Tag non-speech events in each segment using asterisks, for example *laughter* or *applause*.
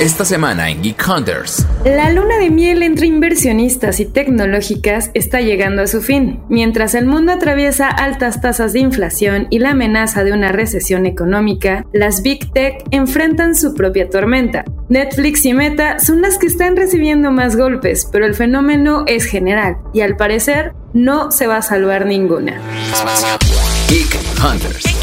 Esta semana en Geek Hunters. La luna de miel entre inversionistas y tecnológicas está llegando a su fin. Mientras el mundo atraviesa altas tasas de inflación y la amenaza de una recesión económica, las Big Tech enfrentan su propia tormenta. Netflix y Meta son las que están recibiendo más golpes, pero el fenómeno es general y al parecer no se va a salvar ninguna. Geek Hunters.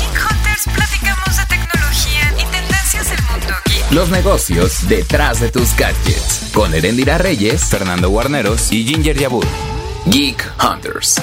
Los negocios detrás de tus gadgets. Con Erendira Reyes, Fernando Guarneros y Ginger Yabur. Geek Hunters.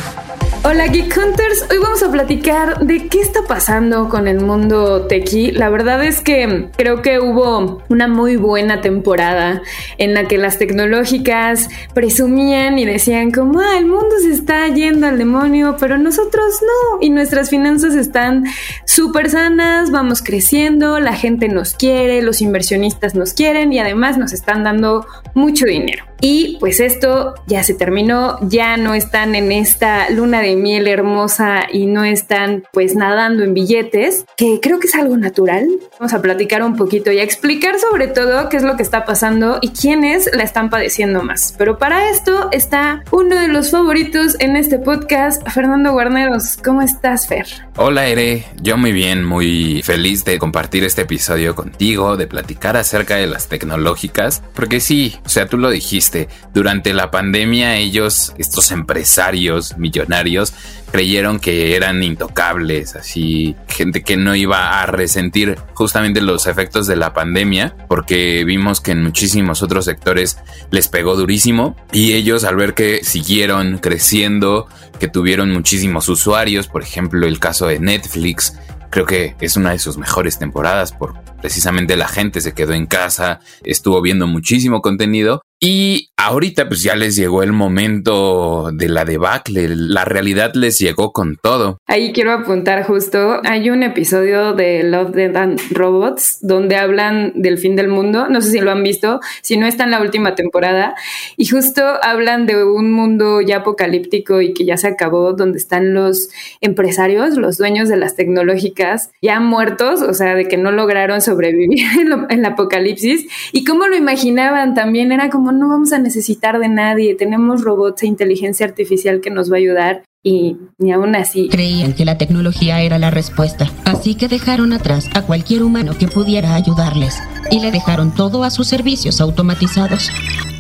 Hola Geek Hunters, hoy vamos a platicar de qué está pasando con el mundo tequi. La verdad es que creo que hubo una muy buena temporada en la que las tecnológicas presumían y decían como, ah, el mundo se está yendo al demonio, pero nosotros no. Y nuestras finanzas están súper sanas, vamos creciendo, la gente nos quiere, los inversionistas nos quieren y además nos están dando mucho dinero. Y pues esto ya se terminó, ya no están en esta luna de miel hermosa y no están pues nadando en billetes, que creo que es algo natural. Vamos a platicar un poquito y a explicar sobre todo qué es lo que está pasando y quiénes la están padeciendo más. Pero para esto está uno de los favoritos en este podcast, Fernando Guarneros. ¿Cómo estás, Fer? Hola, Ere. Yo muy bien, muy feliz de compartir este episodio contigo, de platicar acerca de las tecnológicas, porque sí, o sea, tú lo dijiste durante la pandemia ellos, estos empresarios millonarios, creyeron que eran intocables, así gente que no iba a resentir justamente los efectos de la pandemia, porque vimos que en muchísimos otros sectores les pegó durísimo y ellos al ver que siguieron creciendo, que tuvieron muchísimos usuarios, por ejemplo el caso de Netflix, creo que es una de sus mejores temporadas por precisamente la gente se quedó en casa, estuvo viendo muchísimo contenido y ahorita pues ya les llegó el momento de la debacle, la realidad les llegó con todo. Ahí quiero apuntar justo, hay un episodio de Love, Dead and Robots donde hablan del fin del mundo, no sé si lo han visto, si no está en la última temporada, y justo hablan de un mundo ya apocalíptico y que ya se acabó, donde están los empresarios, los dueños de las tecnológicas, ya muertos, o sea, de que no lograron sobrevivir *laughs* en, el apocalipsis, y cómo lo imaginaban también, era como no vamos a necesitar de nadie, tenemos robots e inteligencia artificial que nos va a ayudar y ni aún así. Creían que la tecnología era la respuesta, así que dejaron atrás a cualquier humano que pudiera ayudarles y le dejaron todo a sus servicios automatizados.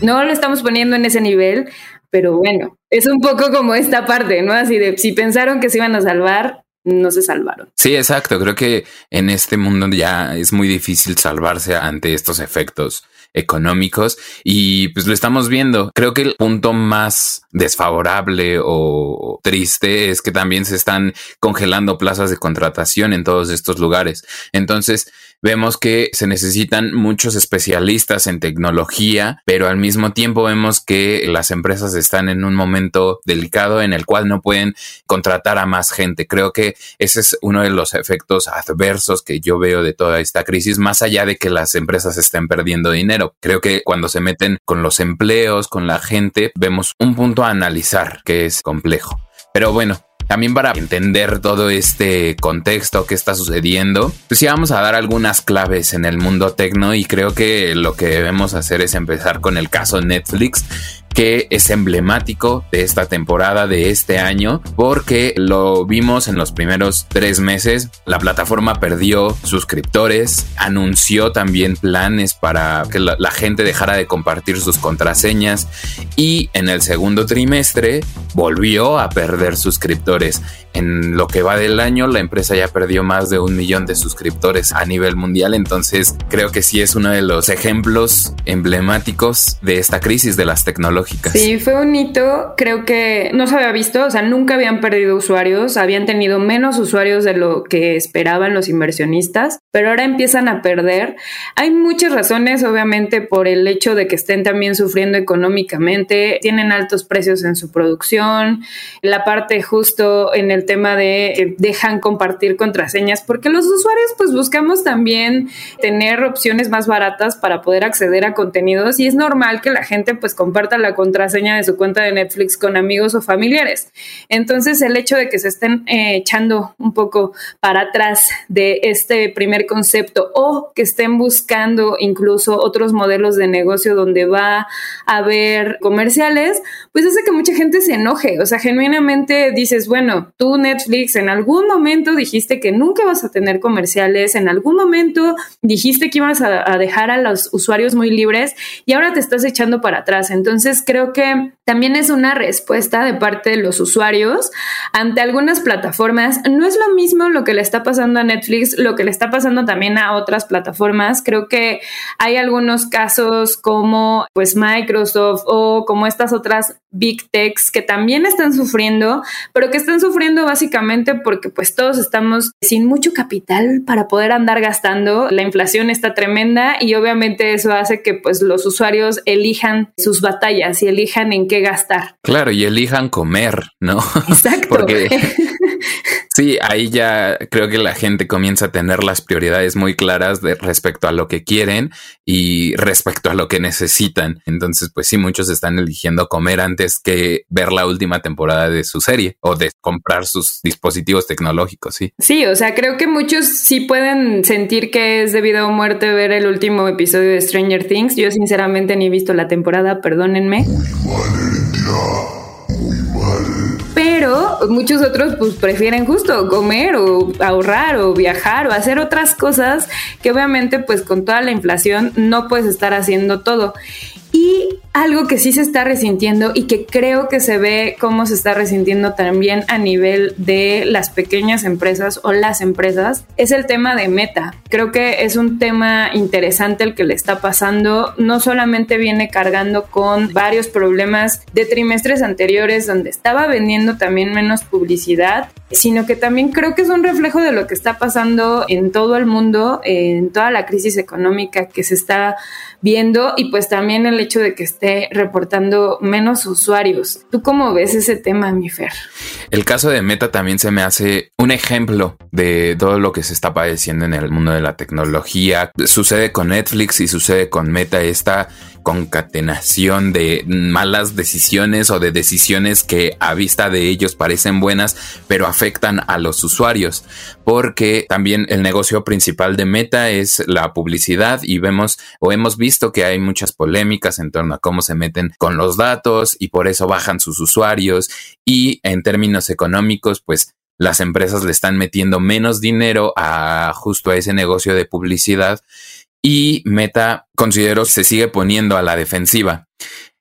No lo estamos poniendo en ese nivel, pero bueno, es un poco como esta parte, ¿no? Así de si pensaron que se iban a salvar, no se salvaron. Sí, exacto. Creo que en este mundo ya es muy difícil salvarse ante estos efectos económicos y pues lo estamos viendo. Creo que el punto más desfavorable o triste es que también se están congelando plazas de contratación en todos estos lugares. Entonces, vemos que se necesitan muchos especialistas en tecnología, pero al mismo tiempo vemos que las empresas están en un momento delicado en el cual no pueden contratar a más gente. Creo que ese es uno de los efectos adversos que yo veo de toda esta crisis, más allá de que las empresas estén perdiendo dinero. Creo que cuando se meten con los empleos, con la gente, vemos un punto a analizar que es complejo. Pero bueno, también para entender todo este contexto que está sucediendo, pues sí vamos a dar algunas claves en el mundo tecno y creo que lo que debemos hacer es empezar con el caso Netflix que es emblemático de esta temporada de este año porque lo vimos en los primeros tres meses. La plataforma perdió suscriptores, anunció también planes para que la, gente dejara de compartir sus contraseñas y en el segundo trimestre volvió a perder suscriptores. En lo que va del año, la empresa ya perdió más de un millón de suscriptores a nivel mundial. Entonces, creo que sí es uno de los ejemplos emblemáticos de esta crisis de las tecnológicas. Sí, fue un hito. Creo que no se había visto. O sea, nunca habían perdido usuarios. Habían tenido menos usuarios de lo que esperaban los inversionistas, pero ahora empiezan a perder. Hay muchas razones, obviamente, por el hecho de que estén también sufriendo económicamente. Tienen altos precios en su producción. La parte justo en el tema de que dejan compartir contraseñas, porque los usuarios pues buscamos también tener opciones más baratas para poder acceder a contenidos y es normal que la gente pues comparta la contraseña de su cuenta de Netflix con amigos o familiares. Entonces el hecho de que se estén eh, echando un poco para atrás de este primer concepto o que estén buscando incluso otros modelos de negocio donde va a haber comerciales, pues hace que mucha gente se enoje. O sea, genuinamente dices, bueno, tú Netflix en algún momento dijiste que nunca vas a tener comerciales, en algún momento dijiste que ibas a, a dejar a los usuarios muy libres y ahora te estás echando para atrás. Entonces creo que también es una respuesta de parte de los usuarios ante algunas plataformas. No es lo mismo lo que le está pasando a Netflix, lo que le está pasando también a otras plataformas. Creo que hay algunos casos como pues Microsoft o como estas otras big techs que también están sufriendo, pero que están sufriendo básicamente porque pues todos estamos sin mucho capital para poder andar gastando. La inflación está tremenda y obviamente eso hace que pues los usuarios elijan sus batallas y elijan en qué gastar. Claro, y elijan comer, ¿no? Exacto. *laughs* porque *laughs* Sí, ahí ya creo que la gente comienza a tener las prioridades muy claras de respecto a lo que quieren y respecto a lo que necesitan. Entonces, pues sí, muchos están eligiendo comer antes que ver la última temporada de su serie o de comprar sus dispositivos tecnológicos, sí. Sí, o sea, creo que muchos sí pueden sentir que es debido a muerte ver el último episodio de Stranger Things. Yo sinceramente ni he visto la temporada, perdónenme. Pero muchos otros pues prefieren justo comer o ahorrar o viajar o hacer otras cosas que obviamente pues con toda la inflación no puedes estar haciendo todo. Algo que sí se está resintiendo y que creo que se ve cómo se está resintiendo también a nivel de las pequeñas empresas o las empresas es el tema de meta. Creo que es un tema interesante el que le está pasando. No solamente viene cargando con varios problemas de trimestres anteriores donde estaba vendiendo también menos publicidad, sino que también creo que es un reflejo de lo que está pasando en todo el mundo, en toda la crisis económica que se está viendo y pues también el hecho de que esté reportando menos usuarios. ¿Tú cómo ves ese tema, mi Fer? El caso de Meta también se me hace un ejemplo de todo lo que se está padeciendo en el mundo de la tecnología. Sucede con Netflix y sucede con Meta esta concatenación de malas decisiones o de decisiones que a vista de ellos parecen buenas, pero afectan a los usuarios, porque también el negocio principal de Meta es la publicidad y vemos o hemos visto que hay muchas polémicas en torno a cómo se meten con los datos y por eso bajan sus usuarios y en términos económicos, pues las empresas le están metiendo menos dinero a justo a ese negocio de publicidad y Meta considero se sigue poniendo a la defensiva.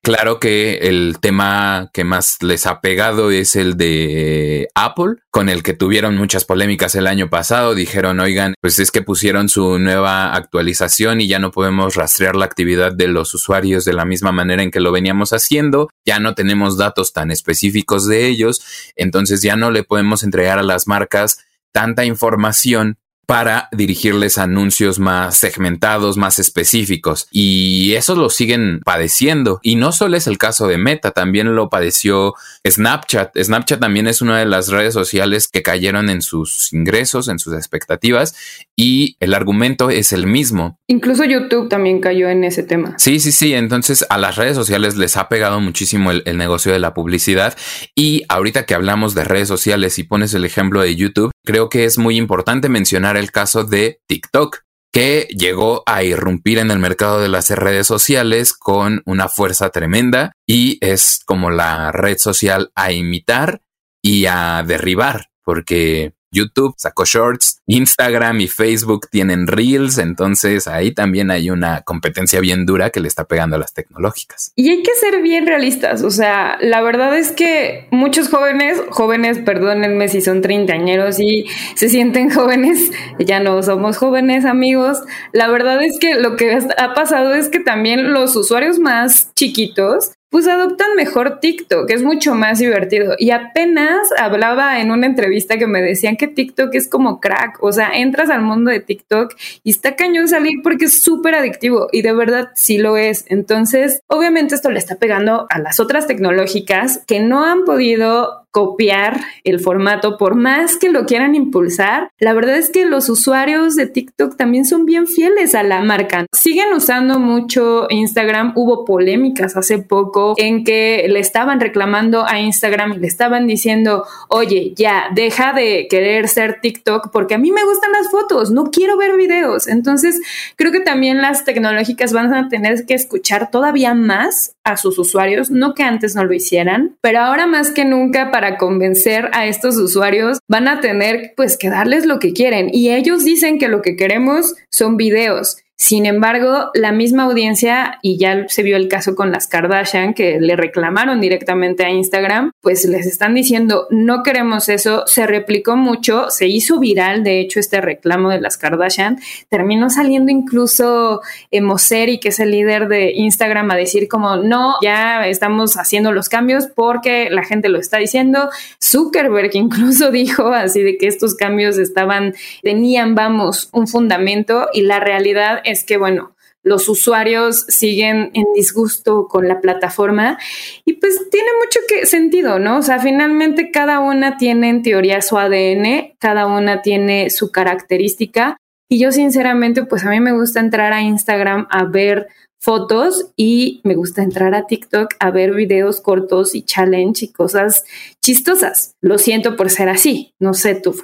Claro que el tema que más les ha pegado es el de Apple, con el que tuvieron muchas polémicas el año pasado. Dijeron, oigan, pues es que pusieron su nueva actualización y ya no podemos rastrear la actividad de los usuarios de la misma manera en que lo veníamos haciendo. Ya no tenemos datos tan específicos de ellos, entonces ya no le podemos entregar a las marcas tanta información para dirigirles anuncios más segmentados, más específicos. Y eso lo siguen padeciendo. Y no solo es el caso de Meta, también lo padeció Snapchat. Snapchat también es una de las redes sociales que cayeron en sus ingresos, en sus expectativas. Y el argumento es el mismo. Incluso YouTube también cayó en ese tema. Sí, sí, sí. Entonces a las redes sociales les ha pegado muchísimo el, el negocio de la publicidad. Y ahorita que hablamos de redes sociales y pones el ejemplo de YouTube, creo que es muy importante mencionar el caso de TikTok, que llegó a irrumpir en el mercado de las redes sociales con una fuerza tremenda y es como la red social a imitar y a derribar, porque YouTube sacó shorts, Instagram y Facebook tienen reels, entonces ahí también hay una competencia bien dura que le está pegando a las tecnológicas. Y hay que ser bien realistas, o sea, la verdad es que muchos jóvenes, jóvenes, perdónenme si son treintañeros y se sienten *laughs* jóvenes, ya no somos jóvenes amigos, la verdad es que lo que ha pasado es que también los usuarios más chiquitos pues adoptan mejor TikTok, es mucho más divertido. Y apenas hablaba en una entrevista que me decían que TikTok es como crack, o sea, entras al mundo de TikTok y está cañón salir porque es súper adictivo y de verdad sí lo es. Entonces, obviamente esto le está pegando a las otras tecnológicas que no han podido copiar el formato, por más que lo quieran impulsar, la verdad es que los usuarios de TikTok también son bien fieles a la marca. Siguen usando mucho Instagram. Hubo polémicas hace poco en que le estaban reclamando a Instagram y le estaban diciendo, oye, ya, deja de querer ser TikTok porque a mí me gustan las fotos, no quiero ver videos. Entonces, creo que también las tecnológicas van a tener que escuchar todavía más a sus usuarios, no que antes no lo hicieran, pero ahora más que nunca para convencer a estos usuarios van a tener pues que darles lo que quieren y ellos dicen que lo que queremos son videos. Sin embargo, la misma audiencia, y ya se vio el caso con las Kardashian, que le reclamaron directamente a Instagram, pues les están diciendo, no queremos eso, se replicó mucho, se hizo viral, de hecho, este reclamo de las Kardashian, terminó saliendo incluso Moseri, que es el líder de Instagram, a decir como, no, ya estamos haciendo los cambios porque la gente lo está diciendo. Zuckerberg incluso *laughs* dijo así de que estos cambios estaban, tenían, vamos, un fundamento y la realidad es que, bueno, los usuarios siguen en disgusto con la plataforma y pues tiene mucho que sentido, ¿no? O sea, finalmente cada una tiene en teoría su ADN, cada una tiene su característica y yo sinceramente pues a mí me gusta entrar a Instagram a ver fotos y me gusta entrar a TikTok a ver videos cortos y challenge y cosas chistosas. Lo siento por ser así, no sé tú.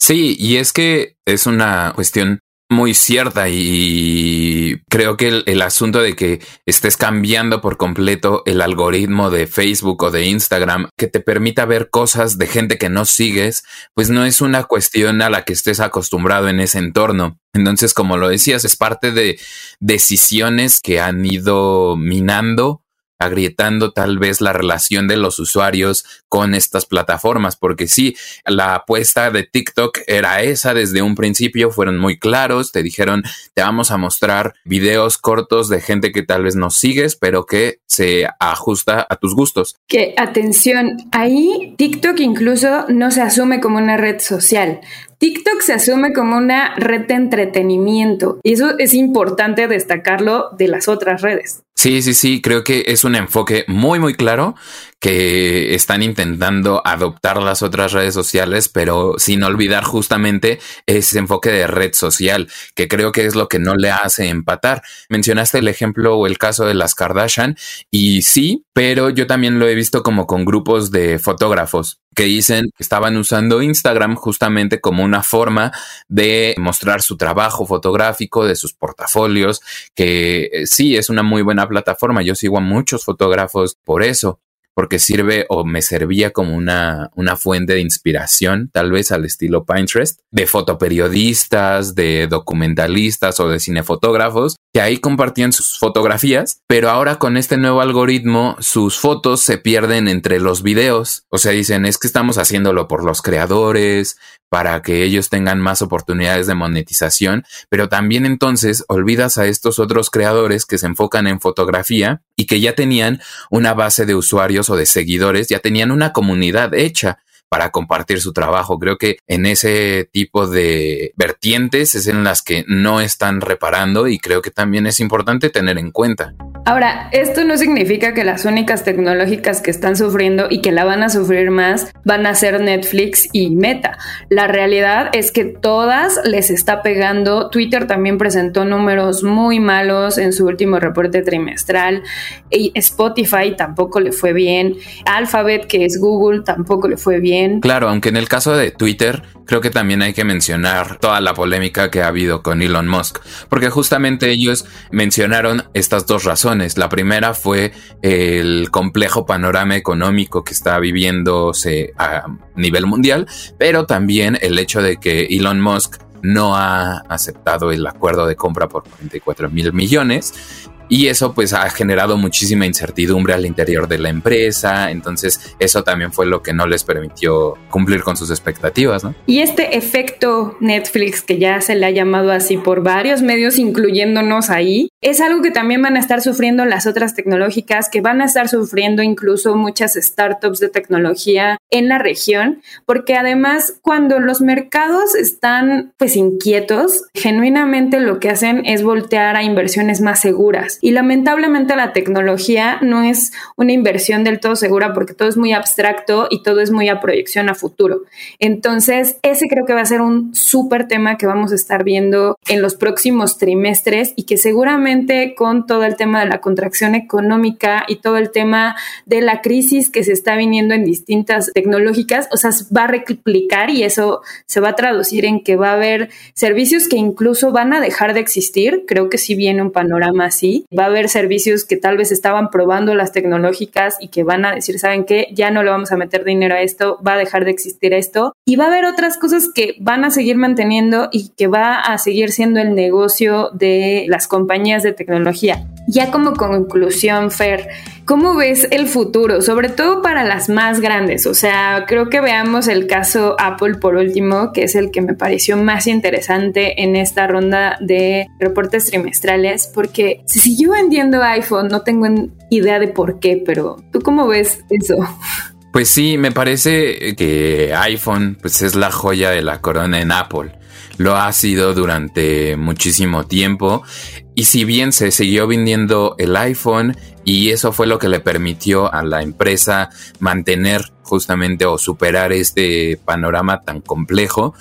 Sí, y es que es una cuestión muy cierta y creo que el, asunto de que estés cambiando por completo el algoritmo de Facebook o de Instagram que te permita ver cosas de gente que no sigues, pues no es una cuestión a la que estés acostumbrado en ese entorno. Entonces, como lo decías, es parte de decisiones que han ido minando agrietando tal vez la relación de los usuarios con estas plataformas, porque sí, la apuesta de TikTok era esa desde un principio, fueron muy claros, te dijeron, te vamos a mostrar videos cortos de gente que tal vez no sigues, pero que se ajusta a tus gustos. Que atención, ahí TikTok incluso no se asume como una red social. TikTok se asume como una red de entretenimiento y eso es importante destacarlo de las otras redes. Sí, sí, sí, creo que es un enfoque muy, muy claro que están intentando adoptar las otras redes sociales, pero sin olvidar justamente ese enfoque de red social, que creo que es lo que no le hace empatar. Mencionaste el ejemplo o el caso de las Kardashian y sí, pero yo también lo he visto como con grupos de fotógrafos que dicen que estaban usando Instagram justamente como una forma de mostrar su trabajo fotográfico, de sus portafolios, que eh, sí es una muy buena plataforma. Yo sigo a muchos fotógrafos por eso, porque sirve o me servía como una, una fuente de inspiración, tal vez al estilo Pinterest, de fotoperiodistas, de documentalistas o de cinefotógrafos, que ahí compartían sus fotografías, pero ahora con este nuevo algoritmo sus fotos se pierden entre los videos. O sea, dicen, es que estamos haciéndolo por los creadores, para que ellos tengan más oportunidades de monetización, pero también entonces olvidas a estos otros creadores que se enfocan en fotografía y que ya tenían una base de usuarios o de seguidores, ya tenían una comunidad hecha para compartir su trabajo. Creo que en ese tipo de vertientes es en las que no están reparando y creo que también es importante tener en cuenta. Ahora, esto no significa que las únicas tecnológicas que están sufriendo y que la van a sufrir más van a ser Netflix y Meta. La realidad es que todas les está pegando. Twitter también presentó números muy malos en su último reporte trimestral. Y Spotify tampoco le fue bien. Alphabet, que es Google, tampoco le fue bien. Claro, aunque en el caso de Twitter, creo que también hay que mencionar toda la polémica que ha habido con Elon Musk, porque justamente ellos mencionaron estas dos razones. La primera fue el complejo panorama económico que está viviéndose a nivel mundial, pero también el hecho de que Elon Musk no ha aceptado el acuerdo de compra por 44 mil millones y eso pues ha generado muchísima incertidumbre al interior de la empresa, entonces eso también fue lo que no les permitió cumplir con sus expectativas, ¿no? Y este efecto Netflix que ya se le ha llamado así por varios medios incluyéndonos ahí, es algo que también van a estar sufriendo las otras tecnológicas, que van a estar sufriendo incluso muchas startups de tecnología en la región, porque además cuando los mercados están pues inquietos, genuinamente lo que hacen es voltear a inversiones más seguras. Y lamentablemente la tecnología no es una inversión del todo segura porque todo es muy abstracto y todo es muy a proyección a futuro. Entonces, ese creo que va a ser un súper tema que vamos a estar viendo en los próximos trimestres y que seguramente con todo el tema de la contracción económica y todo el tema de la crisis que se está viniendo en distintas tecnológicas, o sea, va a replicar y eso se va a traducir en que va a haber servicios que incluso van a dejar de existir. Creo que sí viene un panorama así. Va a haber servicios que tal vez estaban probando las tecnológicas y que van a decir, ¿saben qué? Ya no le vamos a meter dinero a esto, va a dejar de existir esto. Y va a haber otras cosas que van a seguir manteniendo y que va a seguir siendo el negocio de las compañías de tecnología. Ya como conclusión, Fer, ¿cómo ves el futuro? Sobre todo para las más grandes. O sea, creo que veamos el caso Apple por último, que es el que me pareció más interesante en esta ronda de reportes trimestrales, porque se siguió vendiendo iPhone, no tengo idea de por qué, pero ¿tú cómo ves eso? Pues sí, me parece que iPhone pues es la joya de la corona en Apple lo ha sido durante muchísimo tiempo. Y si bien se siguió vendiendo el iPhone y eso fue lo que le permitió a la empresa mantener justamente o superar este panorama tan complejo,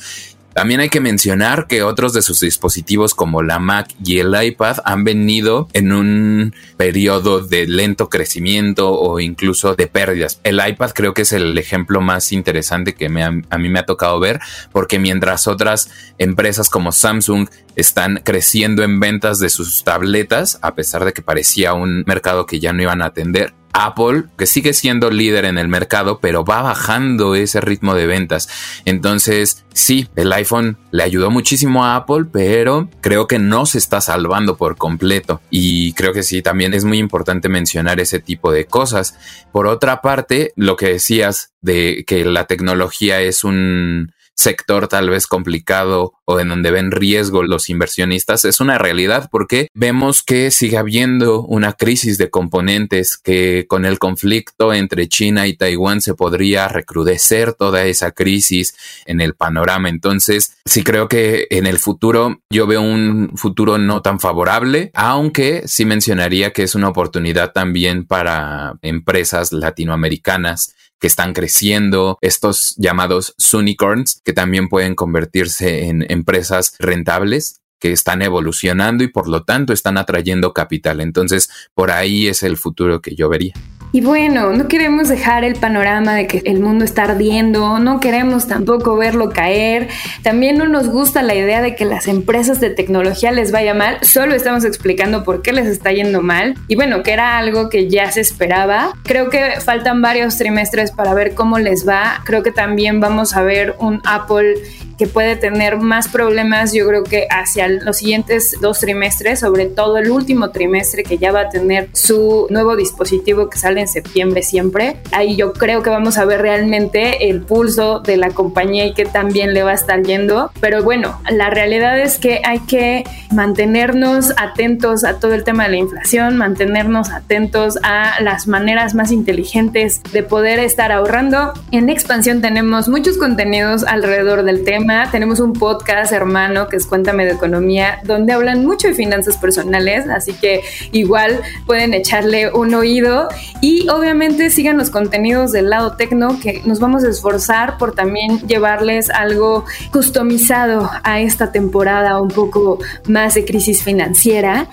también hay que mencionar que otros de sus dispositivos como la Mac y el iPad han venido en un periodo de lento crecimiento o incluso de pérdidas. El iPad creo que es el ejemplo más interesante que a mí me ha tocado ver porque mientras otras empresas como Samsung están creciendo en ventas de sus tabletas, a pesar de que parecía un mercado que ya no iban a atender, Apple, que sigue siendo líder en el mercado, pero va bajando ese ritmo de ventas. Entonces, sí, el iPhone le ayudó muchísimo a Apple, pero creo que no se está salvando por completo. Y creo que sí, también es muy importante mencionar ese tipo de cosas. Por otra parte, lo que decías de que la tecnología es un sector tal vez complicado o en donde ven riesgo los inversionistas es una realidad porque vemos que sigue habiendo una crisis de componentes que con el conflicto entre China y Taiwán se podría recrudecer toda esa crisis en el panorama. Entonces, sí creo que en el futuro yo veo un futuro no tan favorable, aunque sí mencionaría que es una oportunidad también para empresas latinoamericanas que están creciendo, estos llamados unicorns, que también pueden convertirse en empresas rentables que están evolucionando y por lo tanto están atrayendo capital. Entonces, por ahí es el futuro que yo vería. Y bueno, no queremos dejar el panorama de que el mundo está ardiendo, no queremos tampoco verlo caer, también no nos gusta la idea de que las empresas de tecnología les vaya mal, solo estamos explicando por qué les está yendo mal. Y bueno, que era algo que ya se esperaba. Creo que faltan varios trimestres para ver cómo les va, creo que también vamos a ver un Apple que puede tener más problemas, yo creo que hacia los siguientes dos trimestres, sobre todo el último trimestre que ya va a tener su nuevo dispositivo que sale en septiembre siempre. Ahí yo creo que vamos a ver realmente el pulso de la compañía y que también le va a estar yendo. Pero bueno, la realidad es que hay que mantenernos atentos a todo el tema de la inflación, mantenernos atentos a las maneras más inteligentes de poder estar ahorrando. En expansión tenemos muchos contenidos alrededor del tema. Tenemos un podcast hermano que es Cuéntame de Economía, donde hablan mucho de finanzas personales, así que igual pueden echarle un oído y obviamente sigan los contenidos del lado tecno que nos vamos a esforzar por también llevarles algo customizado a esta temporada un poco más de crisis financiera.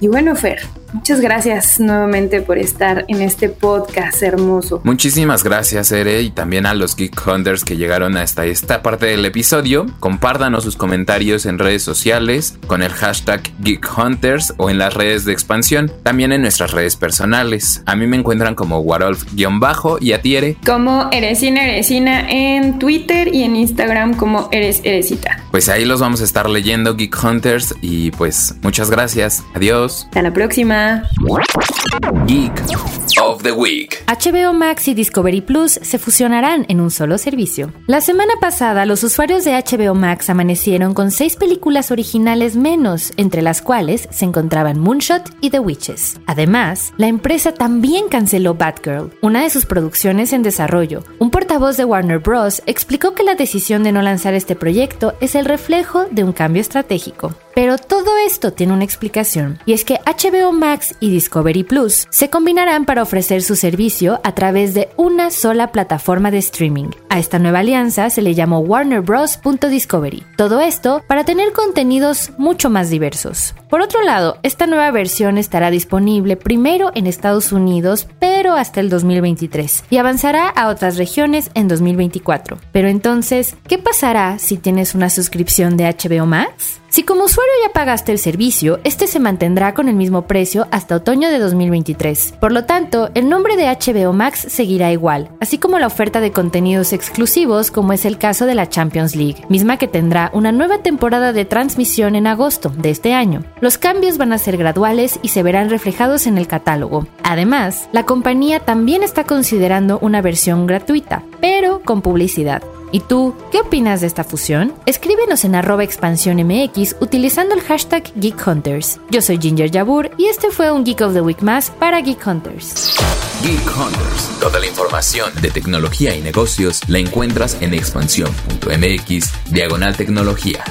Y bueno, Fer, Muchas gracias nuevamente por estar en este podcast hermoso. Muchísimas gracias, Ere, y también a los Geek Hunters que llegaron hasta esta parte del episodio. Compártanos sus comentarios en redes sociales con el hashtag Geek Hunters o en las redes de expansión, también en nuestras redes personales. A mí me encuentran como Warolf-bajo y a ti, Ere. Como Eresina Eresina en Twitter y en Instagram como Eres Eresita. Pues ahí los vamos a estar leyendo, Geek Hunters, y pues muchas gracias. Adiós. Hasta la próxima. Geek of the Week. HBO Max y Discovery Plus se fusionarán en un solo servicio. La semana pasada, los usuarios de HBO Max amanecieron con seis películas originales menos, entre las cuales se encontraban Moonshot y The Witches. Además, la empresa también canceló Batgirl, una de sus producciones en desarrollo. Un portavoz de Warner Bros. explicó que la decisión de no lanzar este proyecto es el reflejo de un cambio estratégico. Pero todo esto tiene una explicación, y es que HBO Max y Discovery Plus se combinarán para ofrecer su servicio a través de una sola plataforma de streaming. A esta nueva alianza se le llamó Warner Bros. Discovery. Todo esto para tener contenidos mucho más diversos. Por otro lado, esta nueva versión estará disponible primero en Estados Unidos, pero hasta el 2023, y avanzará a otras regiones en 2024. Pero entonces, ¿qué pasará si tienes una suscripción de HBO Max? Si como usuario ya pagaste el servicio, este se mantendrá con el mismo precio hasta otoño de 2023. Por lo tanto, el nombre de HBO Max seguirá igual, así como la oferta de contenidos exclusivos como es el caso de la Champions League, misma que tendrá una nueva temporada de transmisión en agosto de este año. Los cambios van a ser graduales y se verán reflejados en el catálogo. Además, la compañía también está considerando una versión gratuita, pero con publicidad. ¿Y tú, qué opinas de esta fusión? Escríbenos en arroba expansión MX utilizando el hashtag Geek Hunters. Yo soy Ginger Yabur y este fue un Geek of the Week más para Geek Hunters. Geek Hunters. Toda la información de tecnología y negocios la encuentras en expansión.mx diagonal tecnología.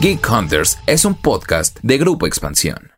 Geek Hunters es un podcast de Grupo Expansión.